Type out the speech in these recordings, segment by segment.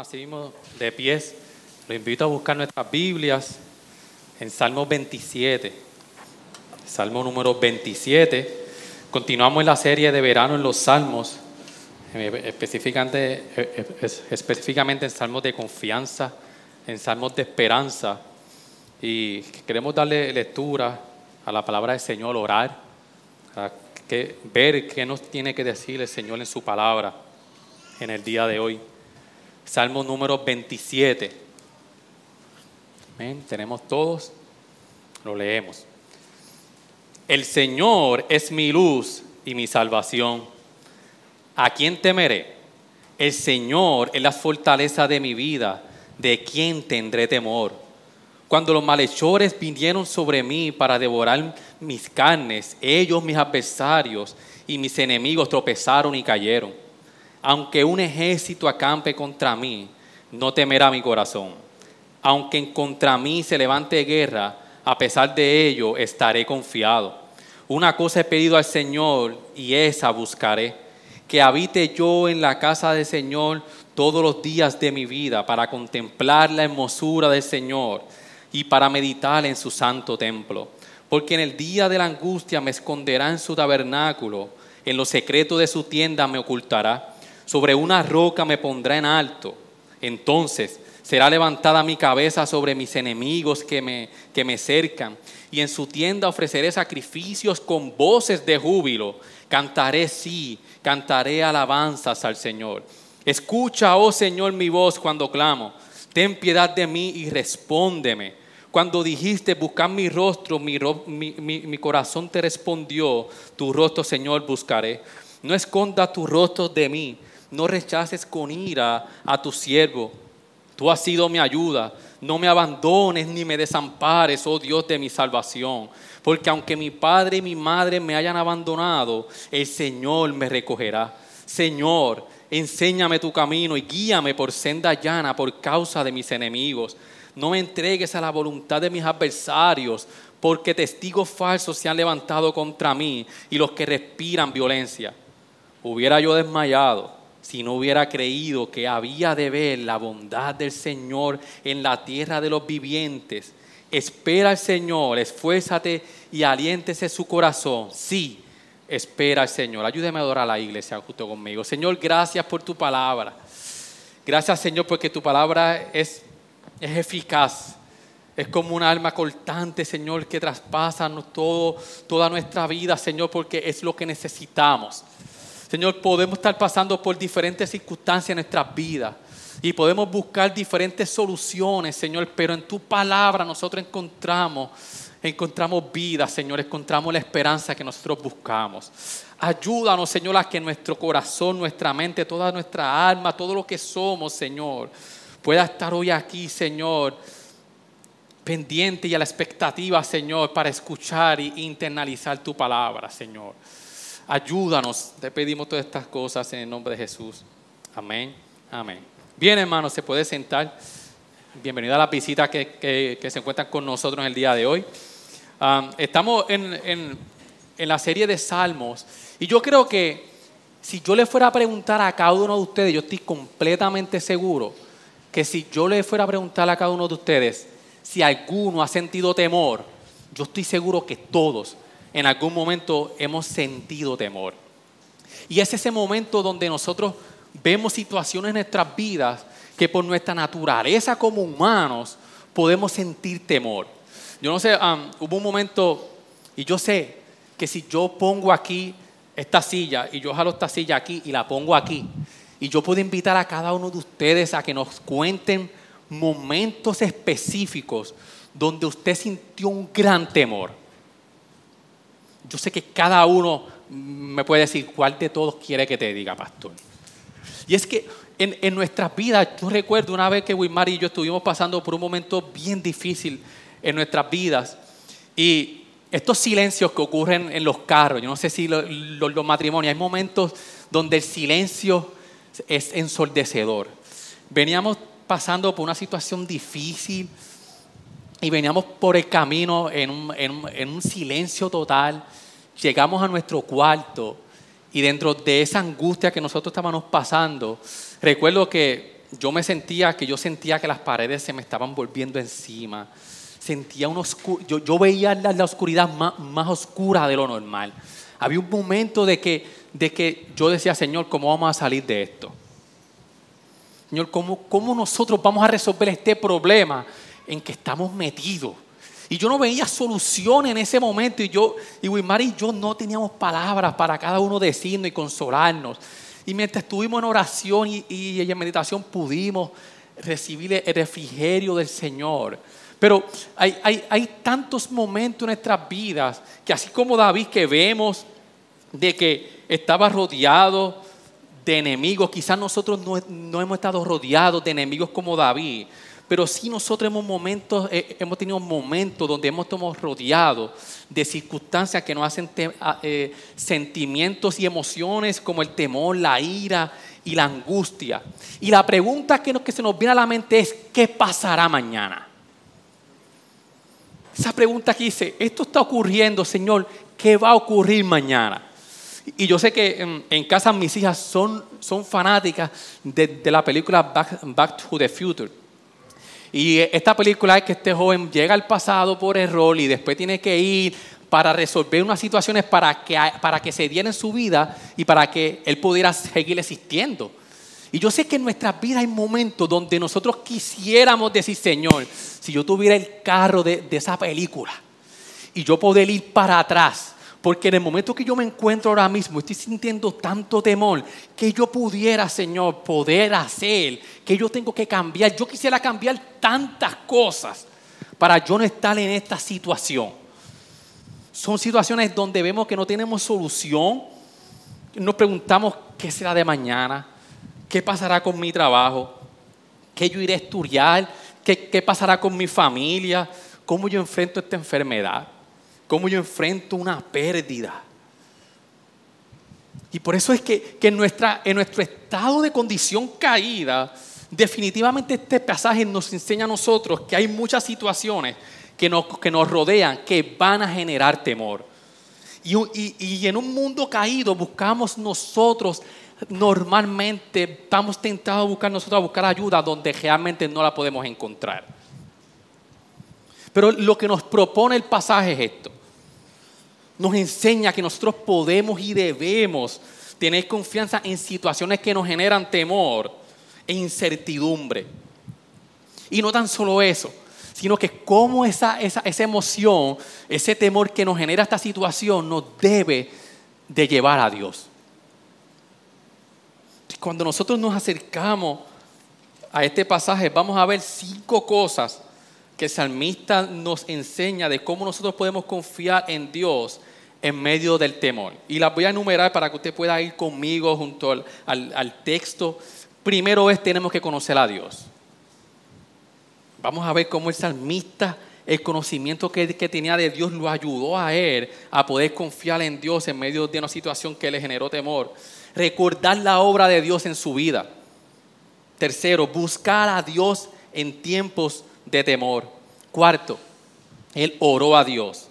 Así mismo de pies. Lo invito a buscar nuestras Biblias en Salmo 27. Salmo número 27. Continuamos la serie de verano en los Salmos, eh, específicamente, eh, eh, específicamente en Salmos de confianza, en Salmos de esperanza. Y queremos darle lectura a la palabra del Señor, orar, a que, ver qué nos tiene que decir el Señor en su palabra en el día de hoy. Salmo número 27. Amén. Tenemos todos, lo leemos. El Señor es mi luz y mi salvación. ¿A quién temeré? El Señor es la fortaleza de mi vida. ¿De quién tendré temor? Cuando los malhechores vinieron sobre mí para devorar mis carnes, ellos, mis adversarios y mis enemigos tropezaron y cayeron. Aunque un ejército acampe contra mí, no temerá mi corazón. Aunque contra mí se levante guerra, a pesar de ello estaré confiado. Una cosa he pedido al Señor y esa buscaré, que habite yo en la casa del Señor todos los días de mi vida para contemplar la hermosura del Señor y para meditar en su santo templo. Porque en el día de la angustia me esconderá en su tabernáculo, en lo secreto de su tienda me ocultará sobre una roca me pondrá en alto. Entonces será levantada mi cabeza sobre mis enemigos que me, que me cercan. Y en su tienda ofreceré sacrificios con voces de júbilo. Cantaré sí, cantaré alabanzas al Señor. Escucha, oh Señor, mi voz cuando clamo. Ten piedad de mí y respóndeme. Cuando dijiste, buscar mi rostro, mi, mi, mi corazón te respondió, tu rostro, Señor, buscaré. No esconda tu rostro de mí no rechaces con ira a tu siervo. Tú has sido mi ayuda. No me abandones ni me desampares, oh Dios de mi salvación. Porque aunque mi padre y mi madre me hayan abandonado, el Señor me recogerá. Señor, enséñame tu camino y guíame por senda llana por causa de mis enemigos. No me entregues a la voluntad de mis adversarios, porque testigos falsos se han levantado contra mí y los que respiran violencia. Hubiera yo desmayado si no hubiera creído que había de ver la bondad del Señor en la tierra de los vivientes. Espera al Señor, esfuérzate y aliéntese su corazón. Sí, espera al Señor. Ayúdeme a adorar a la iglesia justo conmigo. Señor, gracias por tu palabra. Gracias, Señor, porque tu palabra es, es eficaz. Es como un alma cortante, Señor, que traspasa todo, toda nuestra vida, Señor, porque es lo que necesitamos. Señor, podemos estar pasando por diferentes circunstancias en nuestras vidas y podemos buscar diferentes soluciones, Señor, pero en tu palabra nosotros encontramos, encontramos vida, Señor, encontramos la esperanza que nosotros buscamos. Ayúdanos, Señor, a que nuestro corazón, nuestra mente, toda nuestra alma, todo lo que somos, Señor, pueda estar hoy aquí, Señor, pendiente y a la expectativa, Señor, para escuchar e internalizar tu palabra, Señor. Ayúdanos, te pedimos todas estas cosas en el nombre de Jesús. Amén, amén. Bien, hermanos, se puede sentar. Bienvenido a la visita que, se encuentran con nosotros en el día de hoy. estamos en, en la serie de Salmos y yo creo que si yo le fuera a preguntar a cada uno de ustedes, yo estoy completamente seguro que si yo le fuera a preguntar a cada uno de ustedes si alguno ha sentido temor, yo estoy seguro que todos en algún momento hemos sentido temor. Y es ese momento donde nosotros vemos situaciones en nuestras vidas que por nuestra naturaleza como humanos podemos sentir temor. Yo no sé, hubo un momento, y yo sé que si yo pongo aquí esta silla y yo jalo esta silla aquí y la pongo aquí, y yo puedo invitar a cada uno de ustedes a que nos cuenten momentos específicos donde usted sintió un gran temor. Yo sé que cada uno me puede decir cuál de todos quiere que te diga, pastor. Y es que en, en nuestras vidas, yo recuerdo una vez que Wilmar y yo estuvimos pasando por un momento bien difícil en nuestras vidas y estos silencios que ocurren en los carros, yo no sé si los, los matrimonios, hay momentos donde el silencio es ensordecedor. Veníamos pasando por una situación difícil y veníamos por el camino en un, en un silencio total. Llegamos a nuestro cuarto y dentro de esa angustia que nosotros estábamos pasando, recuerdo que yo me sentía, que yo sentía que las paredes se me estaban volviendo encima. Sentía un yo, yo, veía la, oscuridad más, más, oscura de lo normal. Había un momento de que, de que yo decía, Señor, ¿cómo vamos a salir de esto? Señor, ¿cómo, ¿cómo nosotros vamos a resolver este problema en que estamos metidos? Y yo no veía solución en ese momento. Y yo, y Wilmar y yo no teníamos palabras para cada uno decirnos y consolarnos. Y mientras estuvimos en oración y, y en meditación pudimos recibir el refrigerio del Señor. Pero hay, hay, hay, tantos momentos en nuestras vidas que así como David que vemos de que estaba rodeado de enemigos, quizás nosotros no, no hemos estado rodeados de enemigos como David, pero sí nosotros hemos, momentos, eh, hemos tenido momentos donde hemos estado rodeados de circunstancias que nos hacen eh, sentimientos y emociones como el temor, la ira y la angustia. Y la pregunta que, que se nos viene a la mente es, ¿qué pasará mañana? Esa pregunta que dice, esto está ocurriendo, Señor, ¿qué va a ocurrir mañana? Y yo sé que en, casa mis hijas son, son fanáticas de, la película Back to the Future. Y esta película es que este joven llega al pasado por error y después tiene que ir para resolver unas situaciones para que, para que se diera en su vida y para que él pudiera seguir existiendo. Y yo sé que en nuestras vidas hay momentos donde nosotros quisiéramos decir, Señor, si yo tuviera el carro de, de esa película y yo poder ir para atrás porque en el momento que yo me encuentro ahora mismo, estoy sintiendo tanto temor que yo pudiera, Señor, poder hacer, que yo tengo que cambiar. Yo quisiera cambiar tantas cosas para yo no estar en esta situación. Son situaciones donde vemos que no tenemos solución. Nos preguntamos qué será de mañana, qué pasará con mi trabajo, qué yo iré a estudiar, qué, qué pasará con mi familia, cómo yo enfrento esta enfermedad cómo yo enfrento una pérdida. Y por eso es que, en, nuestra, en nuestro estado de condición caída, definitivamente este pasaje nos enseña a nosotros que hay muchas situaciones que nos, que nos rodean que van a generar temor. Y, y, en un mundo caído buscamos nosotros, normalmente estamos tentados a buscar nosotros a buscar ayuda donde realmente no la podemos encontrar. Pero lo que nos propone el pasaje es esto nos enseña que nosotros podemos y debemos tener confianza en situaciones que nos generan temor e incertidumbre. Y no tan solo eso, sino que cómo esa, esa, esa emoción, ese temor que nos genera esta situación nos debe de llevar a Dios. Cuando nosotros nos acercamos a este pasaje, vamos a ver cinco cosas que el salmista nos enseña de cómo nosotros podemos confiar en Dios en medio del temor. Y las voy a enumerar para que usted pueda ir conmigo junto al, texto. Primero es, tenemos que conocer a Dios. Vamos a ver cómo el salmista, el conocimiento que, que, tenía de Dios lo ayudó a él a poder confiar en Dios en medio de una situación que le generó temor. Recordar la obra de Dios en su vida. Tercero, buscar a Dios en tiempos de temor. Cuarto, él oró a Dios.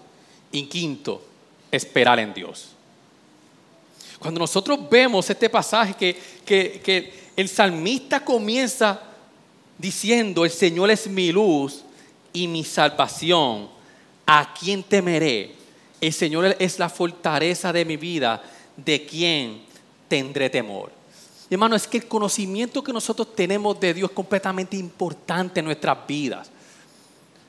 Y quinto, esperar en Dios. Cuando nosotros vemos este pasaje que, que, el salmista comienza diciendo, el Señor es mi luz y mi salvación, ¿a quién temeré? El Señor es la fortaleza de mi vida, ¿de quién tendré temor? hermano, es que el conocimiento que nosotros tenemos de Dios es completamente importante en nuestras vidas.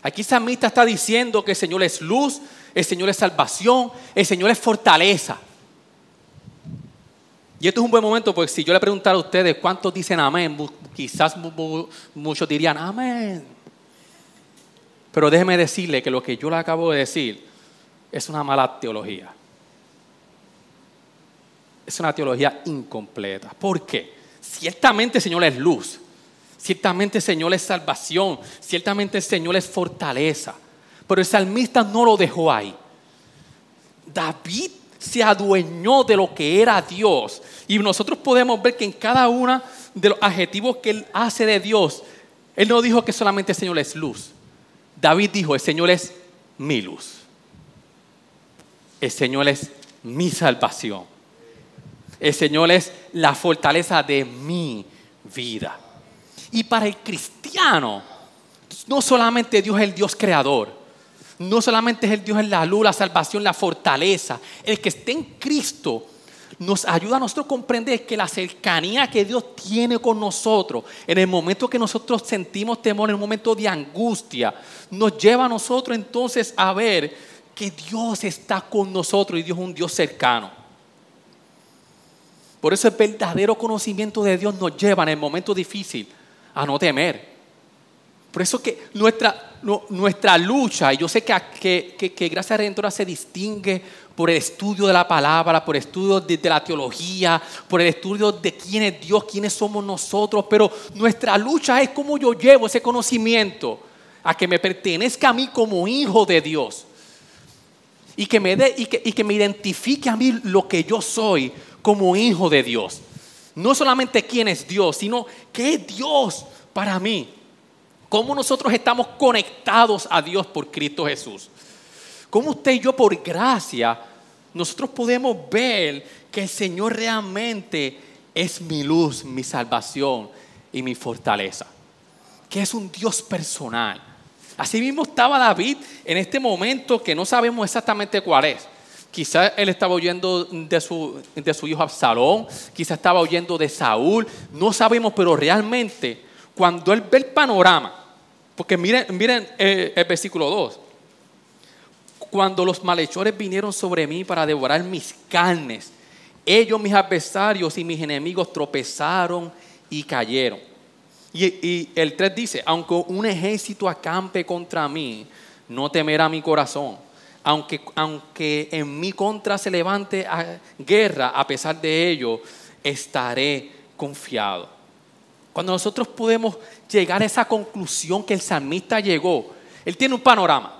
Aquí el salmista está diciendo que el Señor es luz, el Señor es salvación, el Señor es fortaleza. Y esto es un buen momento porque si yo le preguntara a ustedes cuántos dicen amén, quizás muchos dirían amén. Pero déjeme decirle que lo que yo le acabo de decir es una mala teología. Es una teología incompleta. ¿Por qué? Ciertamente el Señor es luz, ciertamente el Señor es salvación, ciertamente el Señor es fortaleza. Pero el salmista no lo dejó ahí. David se adueñó de lo que era Dios. Y nosotros podemos ver que en cada uno de los adjetivos que él hace de Dios, él no dijo que solamente el Señor es luz. David dijo, el Señor es mi luz. El Señor es mi salvación. El Señor es la fortaleza de mi vida. Y para el cristiano, no solamente Dios es el Dios creador, no solamente es el Dios en la luz, la salvación, la fortaleza. El que esté en Cristo nos ayuda a nosotros a comprender que la cercanía que Dios tiene con nosotros, en el momento que nosotros sentimos temor, en un momento de angustia, nos lleva a nosotros entonces a ver que Dios está con nosotros y Dios es un Dios cercano. Por eso el verdadero conocimiento de Dios nos lleva en el momento difícil a no temer. Por eso que nuestra, nuestra lucha, y yo sé que, que, que, Gracia Redentora se distingue por el estudio de la palabra, por el estudio de, la teología, por el estudio de quién es Dios, quiénes somos nosotros, pero nuestra lucha es cómo yo llevo ese conocimiento a que me pertenezca a mí como hijo de Dios. Y que me, dé, y que, y que me identifique a mí lo que yo soy como hijo de Dios. No solamente quién es Dios, sino qué es Dios para mí cómo nosotros estamos conectados a Dios por Cristo Jesús. Cómo usted y yo por gracia, nosotros podemos ver que el Señor realmente es mi luz, mi salvación y mi fortaleza. Que es un Dios personal. Así mismo estaba David en este momento que no sabemos exactamente cuál es. Quizás él estaba oyendo de su, de su hijo Absalón, quizás estaba oyendo de Saúl, no sabemos, pero realmente cuando él ve el panorama, porque miren, miren eh, el versículo 2. Cuando los malhechores vinieron sobre mí para devorar mis carnes, ellos, mis adversarios y mis enemigos tropezaron y cayeron. Y, el 3 dice, aunque un ejército acampe contra mí, no temerá mi corazón. Aunque, aunque en mi contra se levante guerra, a pesar de ello, estaré confiado. Cuando nosotros podemos llegar a esa conclusión que el salmista llegó, él tiene un panorama.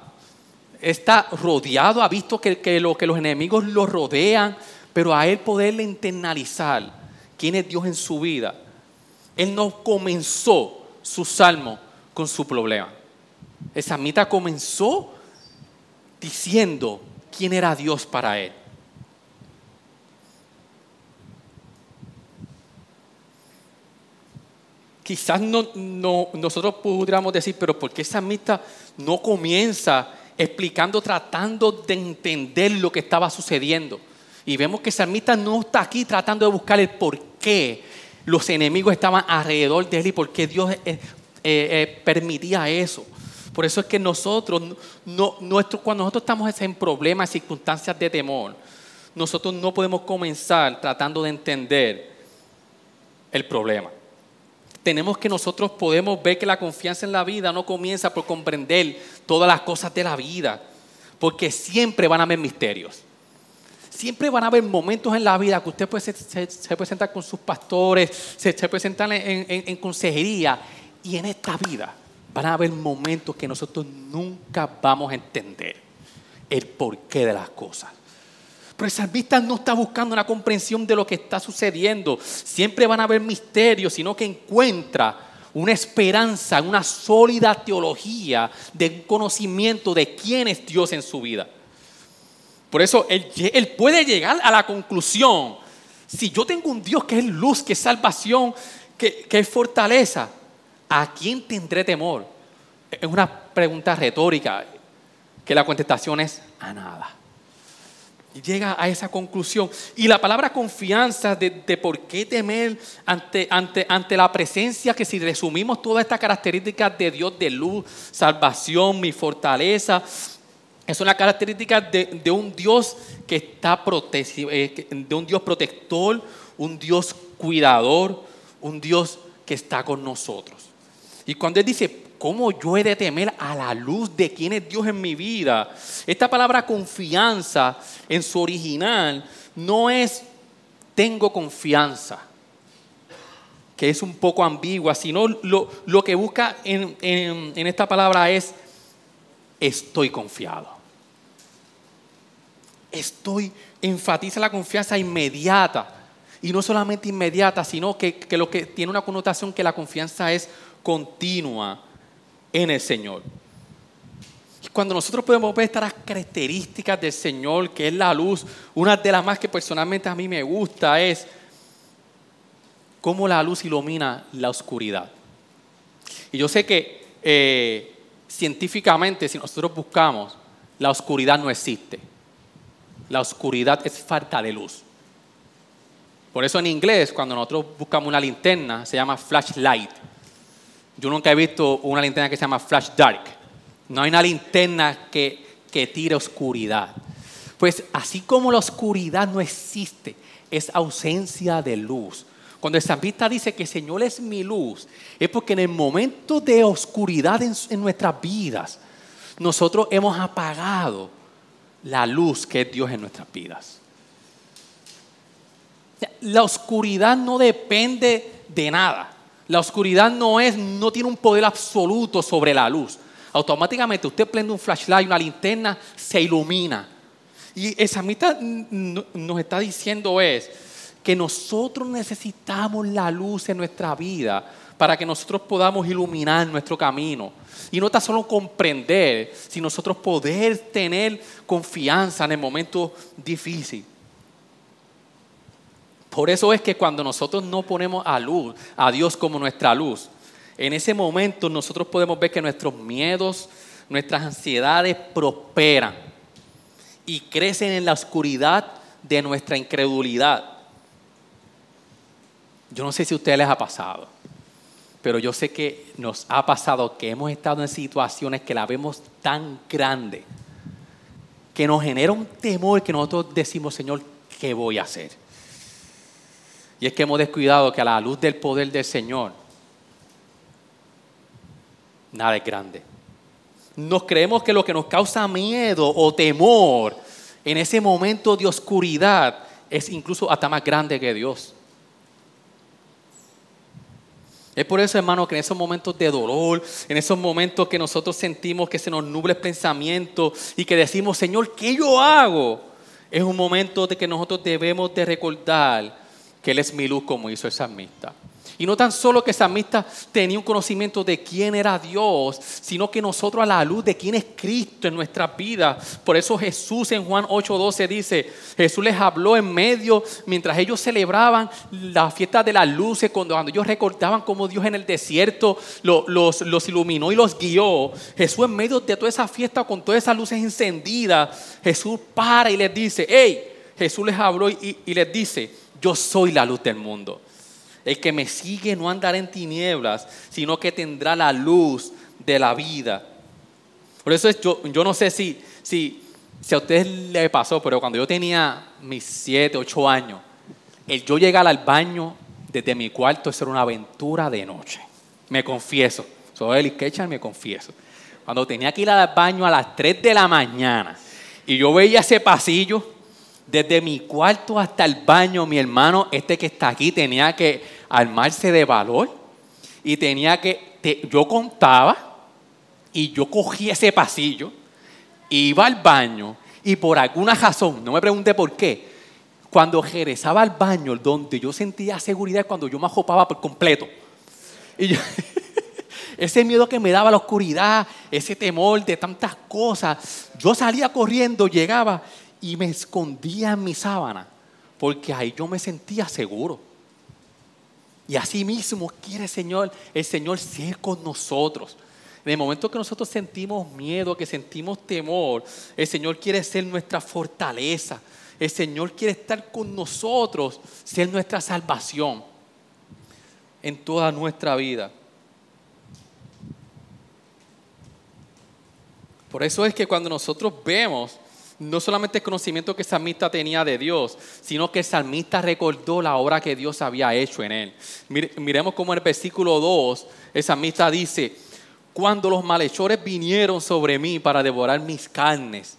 Está rodeado, ha visto que, lo, que los enemigos lo rodean, pero a él poderle internalizar quién es Dios en su vida, él no comenzó su salmo con su problema. El salmista comenzó diciendo quién era Dios para él. Quizás no, nosotros pudiéramos decir, pero ¿por qué esa amistad no comienza explicando, tratando de entender lo que estaba sucediendo? Y vemos que Salmista no está aquí tratando de buscar el por qué los enemigos estaban alrededor de él y por qué Dios eh, eh, eh, permitía eso. Por eso es que nosotros, cuando nosotros estamos en problemas, circunstancias de temor, nosotros no podemos comenzar tratando de entender el problema tenemos que nosotros podemos ver que la confianza en la vida no comienza por comprender todas las cosas de la vida, porque siempre van a haber misterios. Siempre van a haber momentos en la vida que usted puede se, puede sentar con sus pastores, se, puede sentar en, en consejería, y en esta vida van a haber momentos que nosotros nunca vamos a entender el porqué de las cosas. Pero el salmista no está buscando una comprensión de lo que está sucediendo. Siempre van a haber misterios, sino que encuentra una esperanza, una sólida teología de conocimiento de quién es Dios en su vida. Por eso él, puede llegar a la conclusión, si yo tengo un Dios que es luz, que es salvación, que, que es fortaleza, ¿a quién tendré temor? Es una pregunta retórica, que la contestación es a nada. Y llega a esa conclusión. Y la palabra confianza de, por qué temer ante, ante, ante, la presencia, que si resumimos todas estas características de Dios de luz, salvación, mi fortaleza, es una característica de, de un Dios que está eh, de un Dios protector, un Dios cuidador, un Dios que está con nosotros. Y cuando Él dice, ¿Cómo yo he de temer a la luz de quién es Dios en mi vida? Esta palabra confianza en su original no es tengo confianza. que es un poco ambigua, sino lo, que busca en, en esta palabra es estoy confiado. Estoy, enfatiza la confianza inmediata. Y no solamente inmediata, sino que, que, lo que tiene una connotación que la confianza es continua en el Señor. Y cuando nosotros podemos ver estas características del Señor, que es la luz, una de las más que personalmente a mí me gusta es cómo la luz ilumina la oscuridad. Y yo sé que eh, científicamente, si nosotros buscamos, la oscuridad no existe. La oscuridad es falta de luz. Por eso en inglés, cuando nosotros buscamos una linterna, se llama flashlight. Yo nunca he visto una linterna que se llama flash dark. No hay una linterna que, que tire oscuridad. Pues así como la oscuridad no existe, es ausencia de luz. Cuando el salmista dice que el Señor es mi luz, es porque en el momento de oscuridad en, nuestras vidas, nosotros hemos apagado la luz que es Dios en nuestras vidas. La oscuridad no depende de nada. La oscuridad no es, no tiene un poder absoluto sobre la luz. Automáticamente usted prende un flashlight, una linterna, se ilumina. Y el salmista nos está diciendo es, que nosotros necesitamos la luz en nuestra vida para que nosotros podamos iluminar nuestro camino. Y no tan solo comprender, sino nosotros poder tener confianza en el momento difícil. Por eso es que cuando nosotros no ponemos a luz, a Dios como nuestra luz, en ese momento nosotros podemos ver que nuestros miedos, nuestras ansiedades prosperan y crecen en la oscuridad de nuestra incredulidad. Yo no sé si a ustedes les ha pasado, pero yo sé que nos ha pasado que hemos estado en situaciones que la vemos tan grande, que nos genera un temor que nosotros decimos, Señor, ¿qué voy a hacer? Y es que hemos descuidado que a la luz del poder del Señor, nada es grande. Nos creemos que lo que nos causa miedo o temor en ese momento de oscuridad es incluso hasta más grande que Dios. Es por eso, hermano, que en esos momentos de dolor, en esos momentos que nosotros sentimos que se nos nuble el pensamiento y que decimos, Señor, ¿qué yo hago? Es un momento de que nosotros debemos de recordar que Él es mi luz como hizo el salmista. Y no tan solo que Samista tenía un conocimiento de quién era Dios, sino que nosotros a la luz de quién es Cristo en nuestra vida. Por eso Jesús en Juan 8:12 dice, Jesús les habló en medio, mientras ellos celebraban la fiesta de las luces, cuando, cuando ellos recordaban cómo Dios en el desierto los, los, iluminó y los guió. Jesús en medio de toda esa fiesta con todas esas luces encendidas, Jesús para y les dice, hey, Jesús les habló y, y les dice, yo soy la luz del mundo. El que me sigue no andará en tinieblas, sino que tendrá la luz de la vida. Por eso yo, yo no sé si, si, si a ustedes le pasó, pero cuando yo tenía mis siete, ocho años, el yo llegar al baño desde mi cuarto, eso era una aventura de noche. Me confieso. Soy el Ketchum, me confieso. Cuando tenía que ir al baño a las 3 de la mañana y yo veía ese pasillo, desde mi cuarto hasta el baño, mi hermano, este que está aquí, tenía que armarse de valor y tenía que, yo contaba y yo cogía ese pasillo, iba al baño y por alguna razón, no me pregunté por qué, cuando regresaba al baño, donde yo sentía seguridad, cuando yo me ajopaba por completo. Y ese miedo que me daba la oscuridad, ese temor de tantas cosas, yo salía corriendo, llegaba y me escondía en mi sábana, porque ahí yo me sentía seguro. Y así mismo quiere Señor, el Señor ser con nosotros. En el momento que nosotros sentimos miedo, que sentimos temor, el Señor quiere ser nuestra fortaleza. El Señor quiere estar con nosotros, ser nuestra salvación en toda nuestra vida. Por eso es que cuando nosotros vemos no solamente el conocimiento que el salmista tenía de Dios, sino que el salmista recordó la obra que Dios había hecho en él. Miremos cómo en el versículo 2 el salmista dice, cuando los malhechores vinieron sobre mí para devorar mis carnes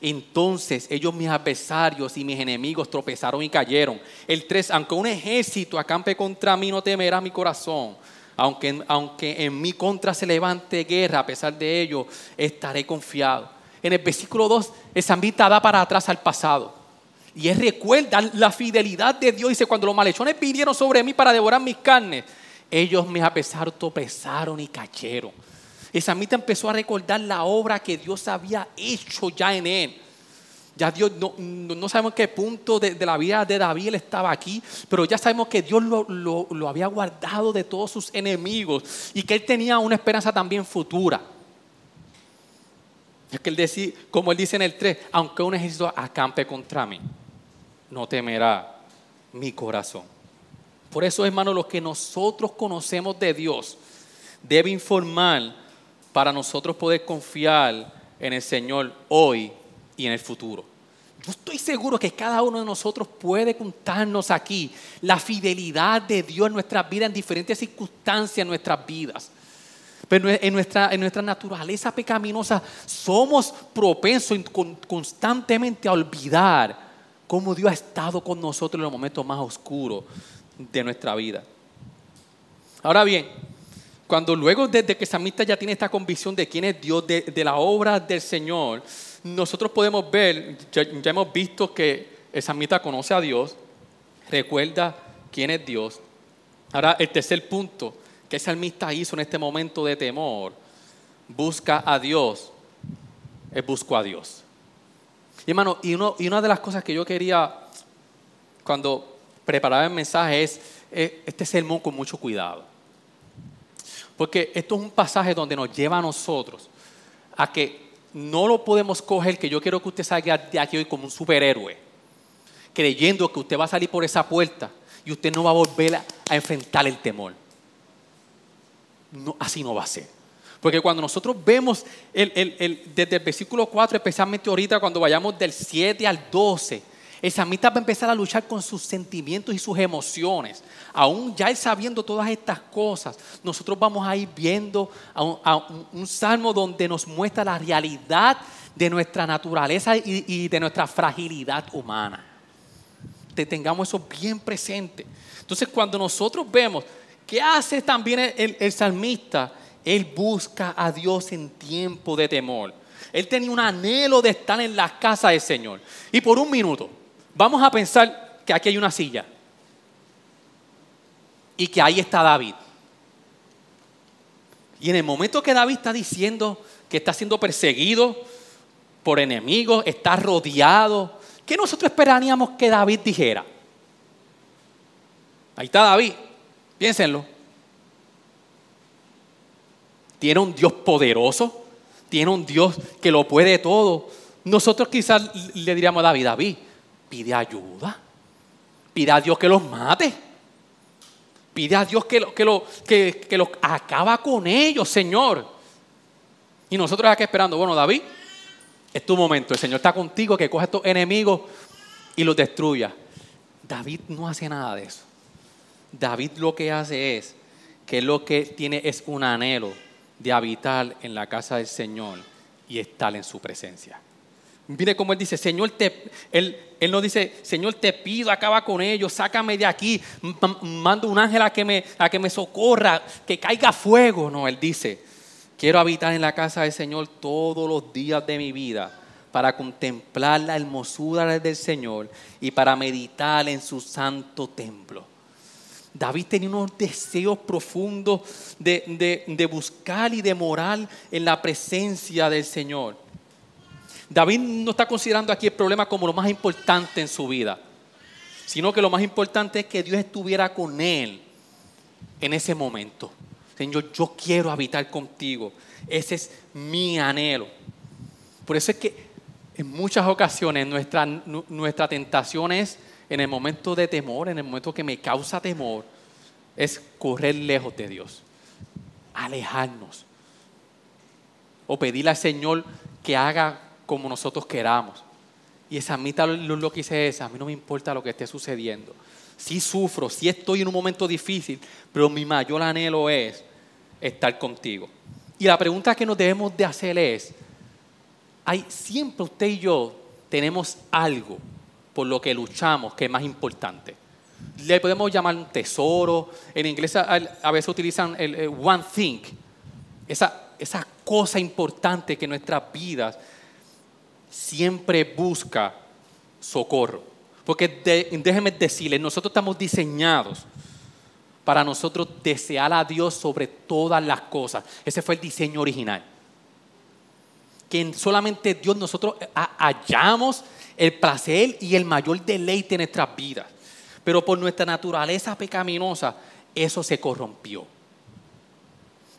Entonces ellos, mis adversarios y mis enemigos, tropezaron y cayeron. El 3, aunque un ejército acampe contra mí, no temerá mi corazón. Aunque, aunque en mi contra se levante guerra, a pesar de ello, estaré confiado. En el versículo 2, el samita da para atrás al pasado. Y él recuerda la fidelidad de Dios. Dice, cuando los malhechones vinieron sobre mí para devorar mis carnes, ellos me apesaron, tropezaron y cayeron. El samita empezó a recordar la obra que Dios había hecho ya en él. Ya Dios, no, no sabemos qué punto de, la vida de David estaba aquí, pero ya sabemos que Dios lo, lo, había guardado de todos sus enemigos y que él tenía una esperanza también futura. Es que él decía, como él dice en el 3, aunque un ejército acampe contra mí, no temerá mi corazón. Por eso, hermano, lo que nosotros conocemos de Dios debe informar para nosotros poder confiar en el Señor hoy y en el futuro. Yo estoy seguro que cada uno de nosotros puede contarnos aquí la fidelidad de Dios en nuestras vidas, en diferentes circunstancias en nuestras vidas. Pero en nuestra, en nuestra naturaleza pecaminosa somos propensos constantemente a olvidar cómo Dios ha estado con nosotros en los momentos más oscuros de nuestra vida. Ahora bien, cuando luego desde que Samita ya tiene esta convicción de quién es Dios, de, la obra del Señor, nosotros podemos ver, ya, hemos visto que el conoce a Dios, recuerda quién es Dios. Ahora, el tercer punto que el salmista hizo en este momento de temor, busca a Dios, es busco a Dios. Y hermano, y, y una de las cosas que yo quería cuando preparaba el mensaje es este sermón con mucho cuidado. Porque esto es un pasaje donde nos lleva a nosotros a que no lo podemos coger, que yo quiero que usted salga de aquí hoy como un superhéroe, creyendo que usted va a salir por esa puerta y usted no va a volver a, enfrentar el temor. No, así no va a ser. Porque cuando nosotros vemos desde el versículo 4, especialmente ahorita cuando vayamos del 7 al 12, el samita va a empezar a luchar con sus sentimientos y sus emociones. Aún ya sabiendo todas estas cosas, nosotros vamos a ir viendo a un, salmo donde nos muestra la realidad de nuestra naturaleza y, de nuestra fragilidad humana. Que tengamos eso bien presente. Entonces, cuando nosotros vemos, ¿qué hace también el salmista? Él busca a Dios en tiempo de temor. Él tenía un anhelo de estar en la casa del Señor. Y por un minuto, Vamos a pensar que aquí hay una silla y que ahí está David. Y en el momento que David está diciendo que está siendo perseguido por enemigos, está rodeado, ¿qué nosotros esperaríamos que David dijera? Ahí está David, piénsenlo. Tiene un Dios poderoso, tiene un Dios que lo puede todo. Nosotros quizás le diríamos a David, David, pide ayuda. Pide a Dios que los mate. Pide a Dios que, lo, que, lo, que, que los acaba con ellos, Señor. Y nosotros aquí esperando, bueno, David, es tu momento. El Señor está contigo, que coge a estos enemigos y los destruya. David no hace nada de eso. David lo que hace es que lo que tiene es un anhelo de habitar en la casa del Señor y estar en su presencia. Mire cómo él dice, Señor, te, él, él no dice, Señor, te pido, acaba con ellos, sácame de aquí, mando un ángel a que, me, a que me socorra, que caiga fuego. No, él dice, quiero habitar en la casa del Señor todos los días de mi vida para contemplar la hermosura del Señor y para meditar en su santo templo. David tenía unos deseos profundos de, de buscar y de morar en la presencia del Señor. David no está considerando aquí el problema como lo más importante en su vida, sino que lo más importante es que Dios estuviera con él en ese momento. Señor, yo quiero habitar contigo. Ese es mi anhelo. Por eso es que en muchas ocasiones nuestra, nuestra tentación es, en el momento de temor, en el momento que me causa temor, es correr lejos de Dios, alejarnos. O pedirle al Señor que haga como nosotros queramos. Y esa mitad lo que hice es, a mí no me importa lo que esté sucediendo. Sí sufro, sí estoy en un momento difícil, pero mi mayor anhelo es estar contigo. Y la pregunta que nos debemos de hacer es, hay, siempre usted y yo tenemos algo por lo que luchamos que es más importante. Le podemos llamar un tesoro. En inglés a, veces utilizan el, one thing. Esa, esa cosa importante que nuestras vidas siempre busca socorro. Porque déjenme decirles, nosotros estamos diseñados para nosotros desear a Dios sobre todas las cosas. Ese fue el diseño original. Que solamente Dios nosotros hallamos el placer y el mayor deleite en nuestras vidas. Pero por nuestra naturaleza pecaminosa, eso se corrompió.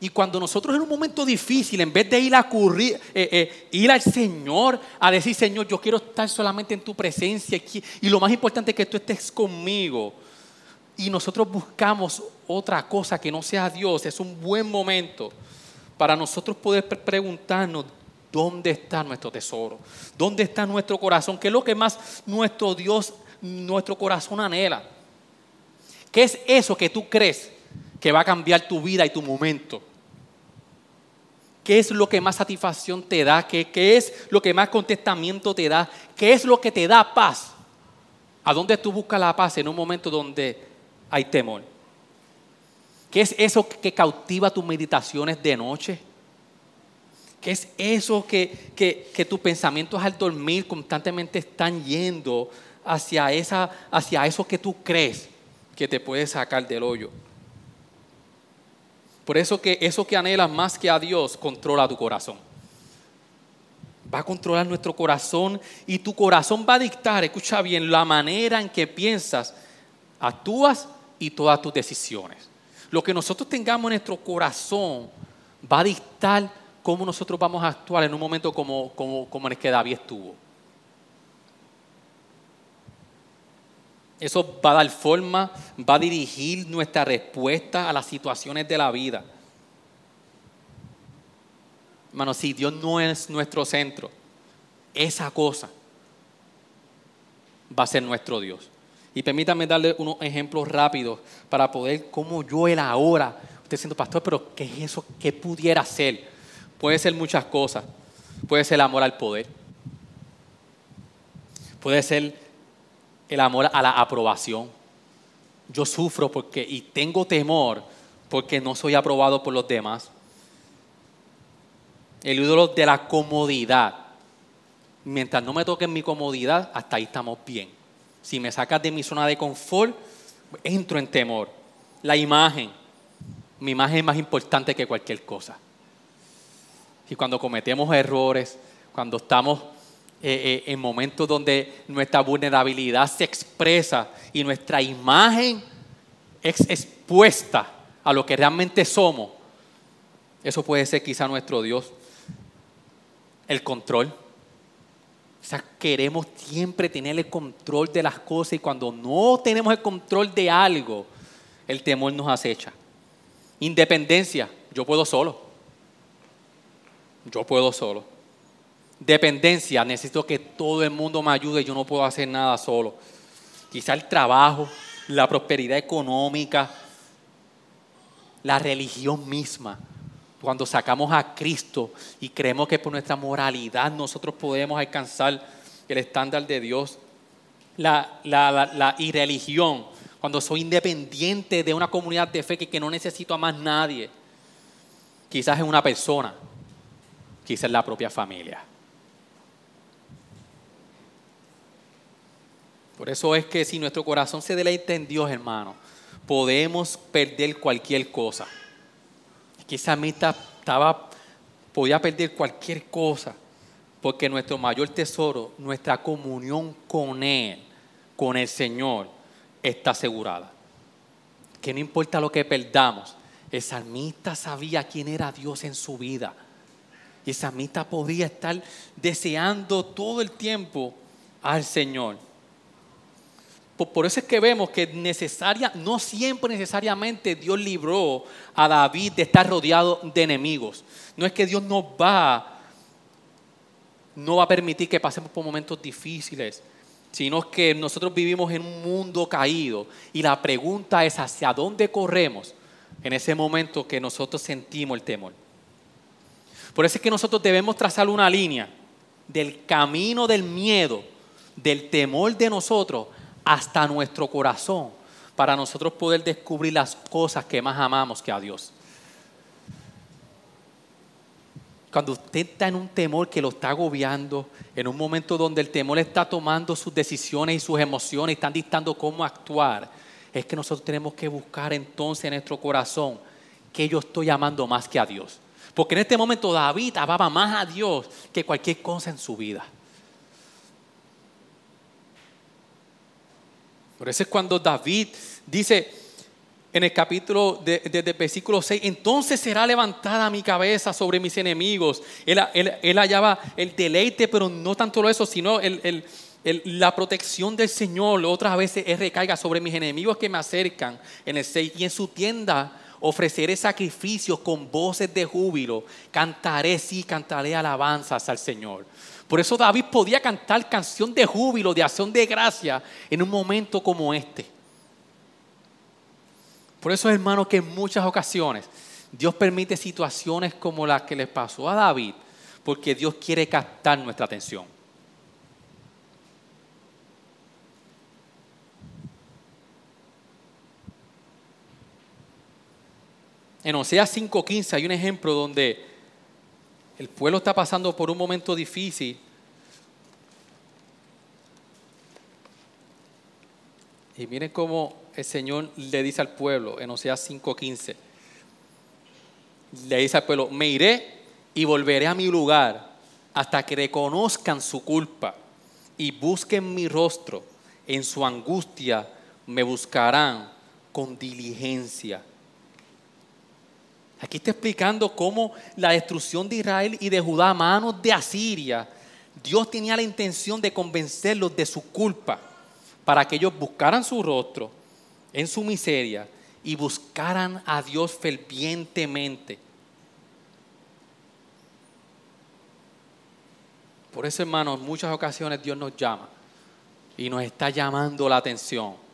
Y cuando nosotros en un momento difícil, en vez de ir a eh, eh, ir al Señor a decir, Señor, yo quiero estar solamente en tu presencia y lo más importante es que tú estés conmigo, y nosotros buscamos otra cosa que no sea Dios, es un buen momento para nosotros poder preguntarnos dónde está nuestro tesoro, dónde está nuestro corazón, qué es lo que más nuestro Dios, nuestro corazón anhela. ¿Qué es eso que tú crees que va a cambiar tu vida y tu momento? ¿Qué es lo que más satisfacción te da? ¿Qué, ¿Qué, es lo que más contestamiento te da? ¿Qué es lo que te da paz? ¿A dónde tú buscas la paz en un momento donde hay temor? ¿Qué es eso que cautiva tus meditaciones de noche? ¿Qué es eso que, que, tus pensamientos al dormir constantemente están yendo hacia, esa, hacia eso que tú crees que te puede sacar del hoyo? Por eso que eso que anhelas más que a Dios controla tu corazón. Va a controlar nuestro corazón y tu corazón va a dictar, escucha bien, la manera en que piensas, actúas y todas tus decisiones. Lo que nosotros tengamos en nuestro corazón va a dictar cómo nosotros vamos a actuar en un momento como, como, en el que David estuvo. Eso va a dar forma, va a dirigir nuestra respuesta a las situaciones de la vida. Hermano, si Dios no es nuestro centro, esa cosa va a ser nuestro Dios. Y permítame darle unos ejemplos rápidos para poder, como yo era ahora, usted siendo pastor, pero ¿qué es eso? ¿Qué pudiera ser? Puede ser muchas cosas. Puede ser el amor al poder. Puede ser el amor a la aprobación. Yo sufro porque y tengo temor porque no soy aprobado por los demás. El ídolo de la comodidad. Mientras no me toquen mi comodidad, hasta ahí estamos bien. Si me sacas de mi zona de confort, entro en temor. La imagen, mi imagen es más importante que cualquier cosa. Y cuando cometemos errores, cuando estamos eh, eh, en momentos donde nuestra vulnerabilidad se expresa y nuestra imagen es expuesta a lo que realmente somos, eso puede ser quizá nuestro Dios. El control o sea, queremos siempre tener el control de las cosas y cuando no tenemos el control de algo, el temor nos acecha. Independencia, yo puedo solo. Yo puedo solo. Dependencia, necesito que todo el mundo me ayude, yo no puedo hacer nada solo. Quizá el trabajo, la prosperidad económica, la religión misma cuando sacamos a Cristo y creemos que por nuestra moralidad nosotros podemos alcanzar el estándar de Dios. La, la, irreligión, cuando soy independiente de una comunidad de fe que, que no necesito a más nadie. Quizás es una persona, quizás es la propia familia. Por eso es que si nuestro corazón se deleita en Dios, hermano, podemos perder cualquier cosa que esa estaba, podía perder cualquier cosa, porque nuestro mayor tesoro, nuestra comunión con Él, con el Señor, está asegurada. Que no importa lo que perdamos, el salmista sabía quién era Dios en su vida. Y el salmista podía estar deseando todo el tiempo al Señor. Por eso es que vemos que necesaria, no siempre necesariamente Dios libró a David de estar rodeado de enemigos. No es que Dios nos va, no va a permitir que pasemos por momentos difíciles, sino que nosotros vivimos en un mundo caído. Y la pregunta es hacia dónde corremos en ese momento que nosotros sentimos el temor. Por eso es que nosotros debemos trazar una línea del camino del miedo, del temor de nosotros, hasta nuestro corazón, para nosotros poder descubrir las cosas que más amamos que a Dios. Cuando usted está en un temor que lo está agobiando, en un momento donde el temor está tomando sus decisiones y sus emociones, están dictando cómo actuar, es que nosotros tenemos que buscar entonces en nuestro corazón que yo estoy amando más que a Dios. Porque en este momento David amaba más a Dios que cualquier cosa en su vida. Por eso es cuando David dice, en el capítulo desde de, versículo 6, entonces será levantada mi cabeza sobre mis enemigos. Él, hallaba el deleite, pero no tanto eso, sino la protección del Señor. Otras veces es recaiga sobre mis enemigos que me acercan en el 6. Y en su tienda ofreceré sacrificios con voces de júbilo. Cantaré, sí, cantaré alabanzas al Señor. Por eso David podía cantar canción de júbilo, de acción de gracia en un momento como este. Por eso, hermano, que en muchas ocasiones Dios permite situaciones como las que le pasó a David, porque Dios quiere captar nuestra atención. En Oseas 5:15 hay un ejemplo donde el pueblo está pasando por un momento difícil. Y miren cómo el Señor le dice al pueblo en Oseas 5:15, le dice al pueblo, me iré y volveré a mi lugar hasta que reconozcan su culpa y busquen mi rostro. En su angustia me buscarán con diligencia. Aquí está explicando cómo la destrucción de Israel y de Judá a manos de Asiria, Dios tenía la intención de convencerlos de su culpa para que ellos buscaran su rostro en su miseria y buscaran a Dios fervientemente. Por eso, hermanos, en muchas ocasiones Dios nos llama y nos está llamando la atención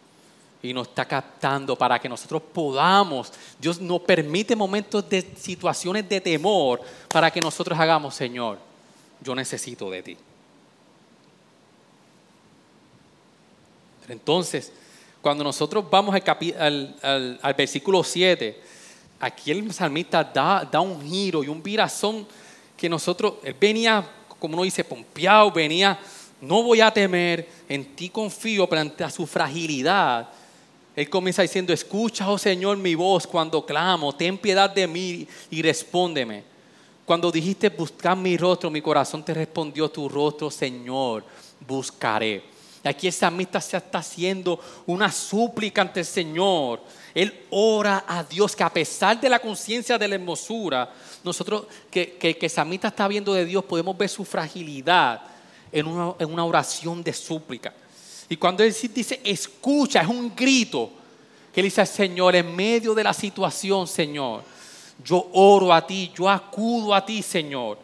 y nos está captando para que nosotros podamos. Dios nos permite momentos de situaciones de temor para que nosotros hagamos, Señor, yo necesito de ti. Entonces, cuando nosotros vamos al, versículo 7, aquí el salmista da, da, un giro y un virazón que nosotros, él venía, como uno dice, pompeado, venía, no voy a temer, en ti confío, pero ante su fragilidad, él comienza diciendo, escucha, oh Señor, mi voz cuando clamo, ten piedad de mí y respóndeme. Cuando dijiste buscar mi rostro, mi corazón te respondió tu rostro, Señor, buscaré. Y aquí el salmista se está haciendo una súplica ante el Señor. Él ora a Dios que a pesar de la conciencia de la hermosura, nosotros que, que, que está viendo de Dios, podemos ver su fragilidad en una, en una oración de súplica. Y cuando él dice, escucha, es un grito que él dice Señor, en medio de la situación, Señor, yo oro a ti, yo acudo a ti, Señor.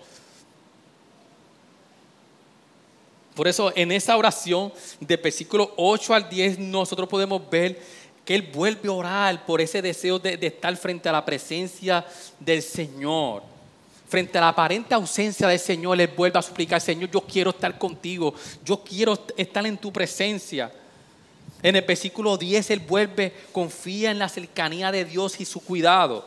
Por eso en esa oración de versículo 8 al 10 nosotros podemos ver que Él vuelve a orar por ese deseo de, estar frente a la presencia del Señor. Frente a la aparente ausencia del Señor, Él vuelve a suplicar, Señor, yo quiero estar contigo, yo quiero estar en tu presencia. En el versículo 10 Él vuelve, confía en la cercanía de Dios y su cuidado.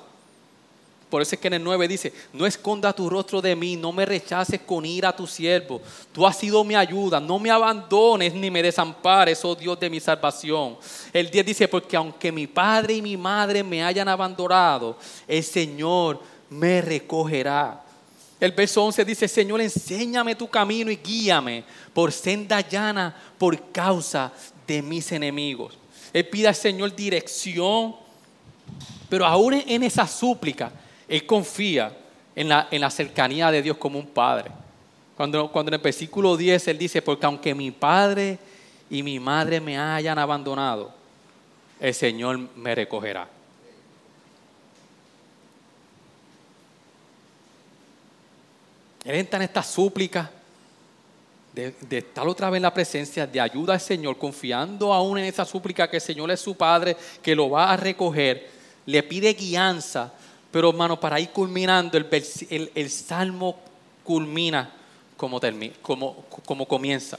Por eso es que en el 9 dice, no esconda tu rostro de mí, no me rechaces con ira a tu siervo. Tú has sido mi ayuda, no me abandones ni me desampares, oh Dios de mi salvación. El 10 dice, porque aunque mi padre y mi madre me hayan abandonado, el Señor me recogerá. El verso 11 dice, Señor, enséñame tu camino y guíame por senda llana por causa de mis enemigos. Él pide al Señor dirección, pero aún en esa súplica, él confía en la, en la cercanía de Dios como un padre. Cuando, cuando en el versículo 10 él dice, porque aunque mi padre y mi madre me hayan abandonado, el Señor me recogerá. Él entra en esta súplica de, estar otra vez en la presencia, de ayuda al Señor, confiando aún en esa súplica que el Señor es su Padre, que lo va a recoger, le pide guianza pero hermano, para ir culminando, el, salmo culmina cómo, cómo, cómo comienza.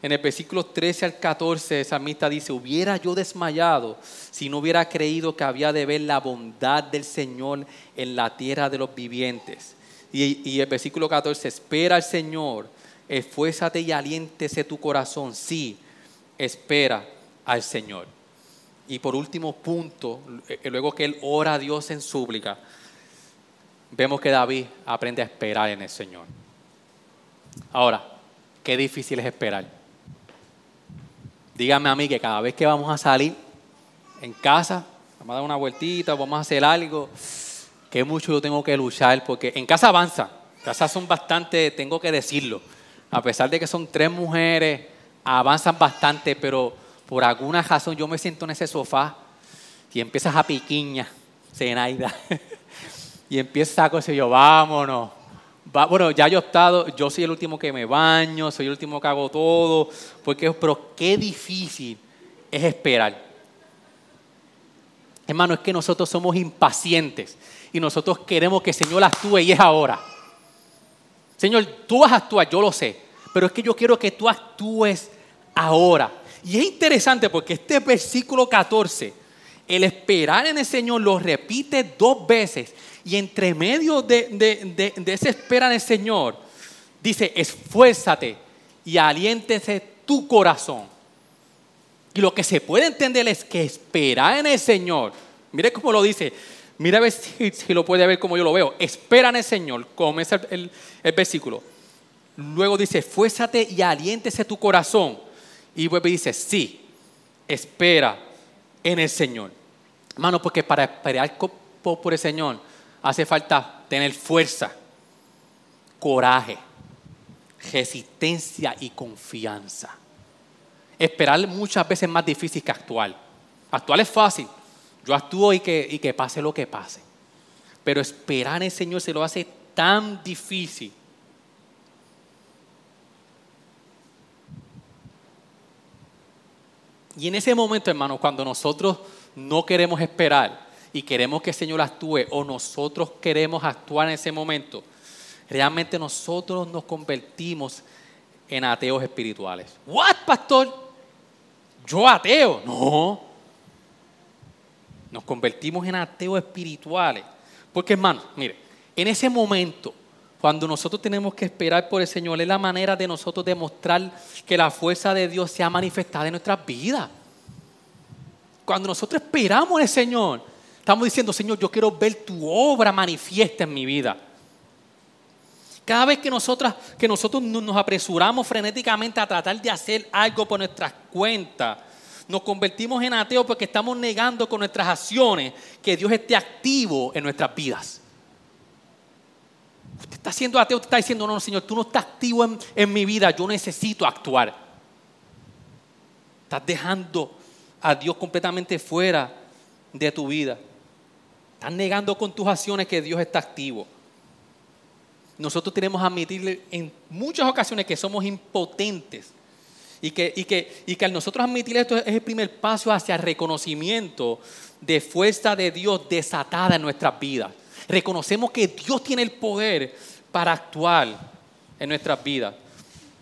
En el versículo 13 al 14, el salmista dice, hubiera yo desmayado si no hubiera creído que había de ver la bondad del Señor en la tierra de los vivientes. Y, el versículo 14, espera al Señor, esfuérzate y aliéntese tu corazón. Sí, espera al Señor. Y por último punto, eh, luego que él ora a Dios en súplica, vemos que David aprende a esperar en el Señor. Ahora, qué difícil es esperar. Dígame a mí que cada vez que vamos a salir en casa, vamos a dar una vueltita, vamos a hacer algo, que mucho yo tengo que luchar, porque en casa avanza, en casa son bastante, tengo que decirlo, a pesar de que son tres mujeres, avanzan bastante, pero por alguna razón yo me siento en ese sofá y empiezas a piquiña, Zenaida, y empieza a cosa yo, vámonos, bueno, ya yo he optado, yo soy el último que me baño, soy el último que hago todo, porque, pero qué difícil es esperar. Hermano, es que nosotros somos impacientes y nosotros queremos que el Señor actúe y es ahora. Señor, tú vas a actuar, yo lo sé, pero es que yo quiero que tú actúes ahora. Y es interesante porque este versículo 14, el esperar en el Señor lo repite dos veces y entre medio de, de, de, esa espera en el Señor, dice, esfuérzate y aliéntese tu corazón. Y lo que se puede entender es que espera en el Señor. Mire cómo lo dice. Mira a ver si, lo puede ver como yo lo veo. Espera en el Señor. Comienza el, el, versículo. Luego dice, esfuérzate y aliéntese tu corazón. Y y dice, sí, espera en el Señor. Hermano, porque para esperar por el Señor hace falta tener fuerza, coraje, resistencia y confianza. Esperar muchas veces es más difícil que actuar. Actuar es fácil. Yo actúo y que, y que pase lo que pase. Pero esperar en el Señor se lo hace tan difícil. Y en ese momento, hermano, cuando nosotros no queremos esperar, y queremos que el Señor actúe o nosotros queremos actuar en ese momento, realmente nosotros nos convertimos en ateos espirituales. ¿What, pastor? ¿Yo ateo? No. Nos convertimos en ateos espirituales. Porque hermano, mire, en ese momento, cuando nosotros tenemos que esperar por el Señor, es la manera de nosotros demostrar que la fuerza de Dios se ha manifestado en nuestras vidas. Cuando nosotros esperamos el Señor, Estamos diciendo, Señor, yo quiero ver tu obra manifiesta en mi vida. Cada vez que, nosotras, que nosotros nos apresuramos frenéticamente a tratar de hacer algo por nuestras cuentas, nos convertimos en ateos porque estamos negando con nuestras acciones que Dios esté activo en nuestras vidas. Usted está siendo ateo, usted está diciendo, no, no, Señor, tú no estás activo en, en mi vida, yo necesito actuar. Estás dejando a Dios completamente fuera de tu vida. Estás negando con tus acciones que Dios está activo. Nosotros tenemos que admitirle en muchas ocasiones que somos impotentes. Y que, y que, y que al nosotros admitir esto es el primer paso hacia el reconocimiento de fuerza de Dios desatada en nuestras vidas. Reconocemos que Dios tiene el poder para actuar en nuestras vidas.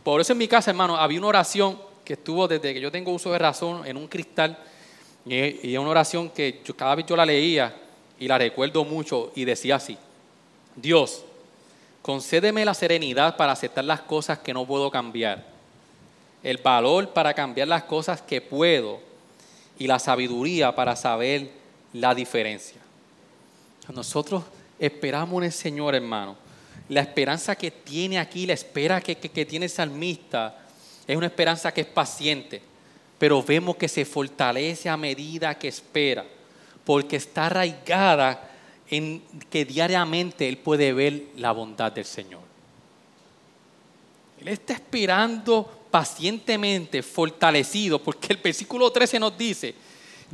Por eso en mi casa, hermano, había una oración que estuvo desde que yo tengo uso de razón en un cristal. Y es una oración que cada vez yo la leía, y la recuerdo mucho y decía así, Dios, concédeme la serenidad para aceptar las cosas que no puedo cambiar, el valor para cambiar las cosas que puedo y la sabiduría para saber la diferencia. Nosotros esperamos en el Señor, hermano. La esperanza que tiene aquí, la espera que, que tiene el salmista, es una esperanza que es paciente, pero vemos que se fortalece a medida que espera porque está arraigada en que diariamente Él puede ver la bondad del Señor. Él está esperando pacientemente, fortalecido, porque el versículo 13 nos dice,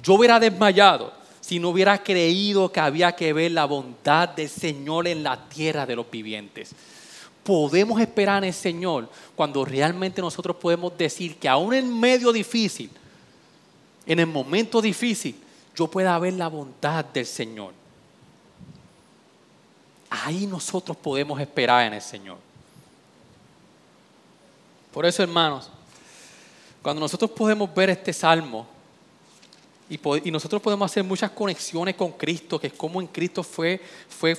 yo hubiera desmayado si no hubiera creído que había que ver la bondad del Señor en la tierra de los vivientes. Podemos esperar en el Señor cuando realmente nosotros podemos decir que aún en medio difícil, en el momento difícil, yo pueda ver la bondad del Señor. Ahí nosotros podemos esperar en el Señor. Por eso, hermanos, cuando nosotros podemos ver este salmo y, nosotros podemos hacer muchas conexiones con Cristo, que es como en Cristo fue, fue,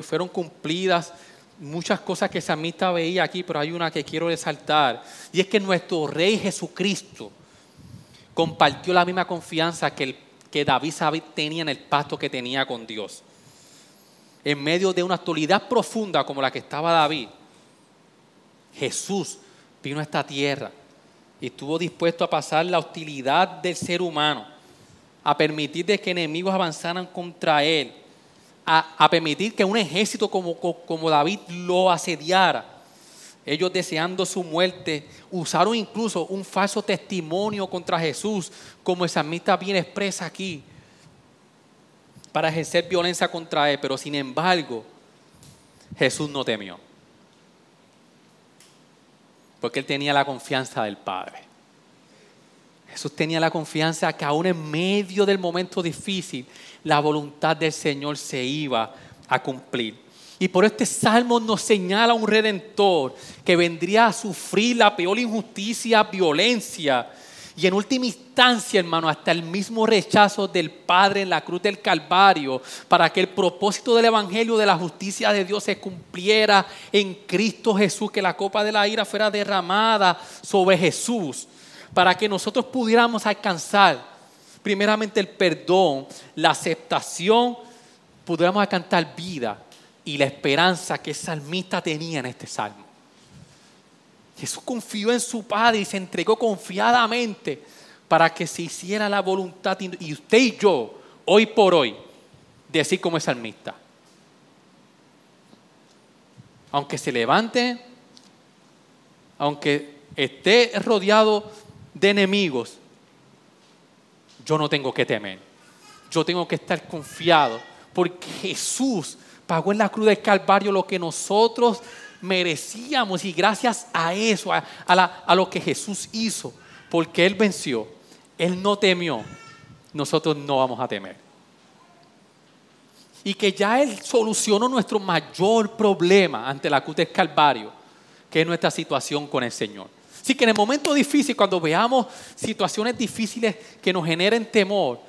fueron cumplidas muchas cosas que Samita veía aquí, pero hay una que quiero resaltar, y es que nuestro Rey Jesucristo compartió la misma confianza que, el, que David tenía en el pacto que tenía con Dios. En medio de una actualidad profunda como la que estaba David, Jesús vino a esta tierra y estuvo dispuesto a pasar la hostilidad del ser humano, a permitir de que enemigos avanzaran contra él, a, permitir que un ejército como, como David lo asediara. Ellos deseando su muerte, usaron incluso un falso testimonio contra Jesús, como el salmista bien expresa aquí, para ejercer violencia contra él. Pero sin embargo, Jesús no temió porque él tenía la confianza del Padre. Jesús tenía la confianza que aún en medio del momento difícil, la voluntad del Señor se iba a cumplir. Y por este salmo nos señala un redentor que vendría a sufrir la peor injusticia, violencia, y en última instancia, hermano, hasta el mismo rechazo del Padre en la cruz del Calvario, para que el propósito del Evangelio de la justicia de Dios se cumpliera en Cristo Jesús, que la copa de la ira fuera derramada sobre Jesús, para que nosotros pudiéramos alcanzar primeramente el perdón, la aceptación, pudiéramos alcanzar vida y la esperanza que el salmista tenía en este salmo. Jesús confió en su Padre y se entregó confiadamente para que se hiciera la voluntad. Y usted y yo, hoy por hoy, decir como es salmista. Aunque se levante, aunque esté rodeado de enemigos, yo no tengo que temer. Yo tengo que estar confiado porque Jesús pagó en la cruz del Calvario lo que nosotros merecíamos y gracias a eso, a, lo que Jesús hizo, porque Él venció, Él no temió, nosotros no vamos a temer. Y que ya Él solucionó nuestro mayor problema ante la cruz del Calvario, que es nuestra situación con el Señor. Así que en el momento difícil, cuando veamos situaciones difíciles que nos generen temor,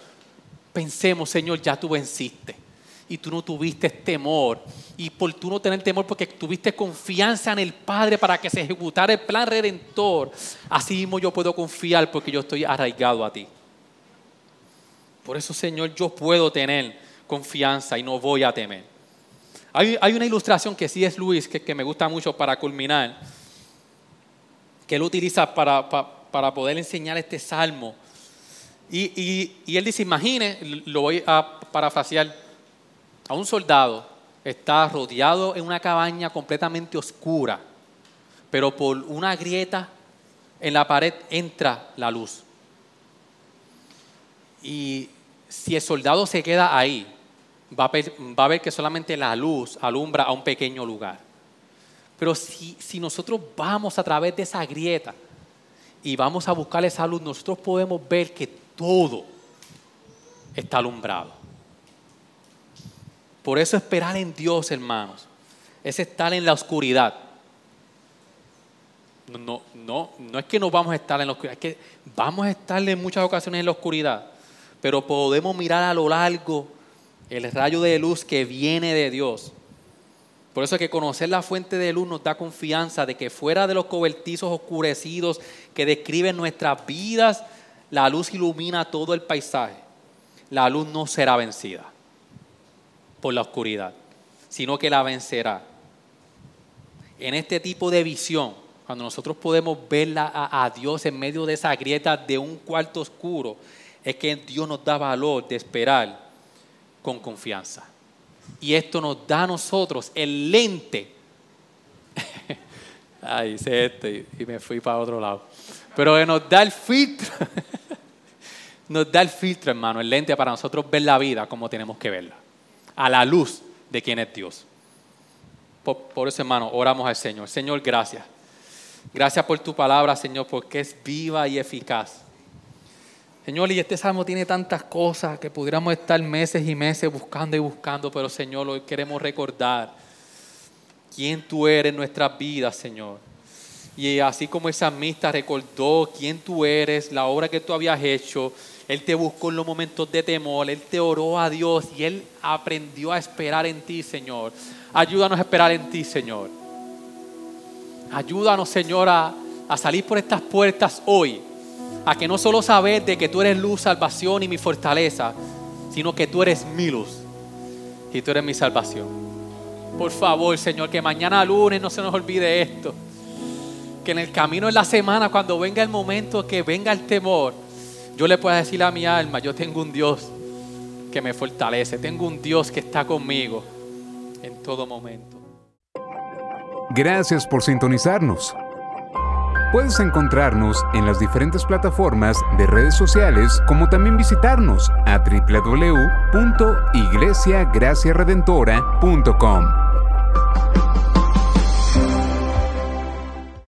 pensemos, Señor, ya tú venciste y tú no tuviste temor. Y por tú no tener temor porque tuviste confianza en el Padre para que se ejecutara el plan redentor, así mismo yo puedo confiar porque yo estoy arraigado a ti. Por eso, Señor, yo puedo tener confianza y no voy a temer. Hay, una ilustración que sí es Luis, que, me gusta mucho para culminar, que él utiliza para, para, poder enseñar este salmo. Y, y él dice, imagine, lo voy a parafrasear, a un soldado está rodeado en una cabaña completamente oscura, pero por una grieta en la pared entra la luz. Y si el soldado se queda ahí, va a ver, que solamente la luz alumbra a un pequeño lugar. Pero si, si nosotros vamos a través de esa grieta y vamos a buscar esa luz, nosotros podemos ver que todo está alumbrado. Por eso esperar en Dios, hermanos, es estar en la oscuridad. No, no, no es que no vamos a estar en la oscuridad, es que vamos a estar en muchas ocasiones en la oscuridad, pero podemos mirar a lo largo el rayo de luz que viene de Dios. Por eso es que conocer la fuente de luz nos da confianza de que fuera de los cobertizos oscurecidos que describen nuestras vidas, la luz ilumina todo el paisaje. La luz no será vencida por la oscuridad, sino que la vencerá. En este tipo de visión, cuando nosotros podemos ver a, Dios en medio de esa grieta de un cuarto oscuro, es que Dios nos da valor de esperar con confianza. Y esto nos da a nosotros el lente. Ay, hice esto y, me fui para otro lado. Pero nos da el filtro. nos da el filtro, hermano, el lente para nosotros ver la vida como tenemos que verla a la luz de quién es Dios. Por, eso, hermano, oramos al Señor. Señor, gracias. Gracias por tu palabra, Señor, porque es viva y eficaz. Señor, y este salmo tiene tantas cosas que pudiéramos estar meses y meses buscando y buscando, pero Señor, hoy queremos recordar quién tú eres en nuestras vidas, Señor. Y así como esa amistad recordó quién tú eres, la obra que tú habías hecho, Él te buscó en los momentos de temor, Él te oró a Dios y Él aprendió a esperar en ti, Señor. Ayúdanos a esperar en ti, Señor. Ayúdanos, Señor, a, a salir por estas puertas hoy. A que no solo saber de que tú eres luz, salvación y mi fortaleza, sino que tú eres mi luz y tú eres mi salvación. Por favor, Señor, que mañana lunes no se nos olvide esto que en el camino de la semana, cuando venga el momento que venga el temor, yo le pueda decir a mi alma, yo tengo un Dios que me fortalece, tengo un Dios que está conmigo en todo momento. Gracias por sintonizarnos. Puedes encontrarnos en las diferentes plataformas de redes sociales, como también visitarnos a www.iglesiagraciaredentora.com.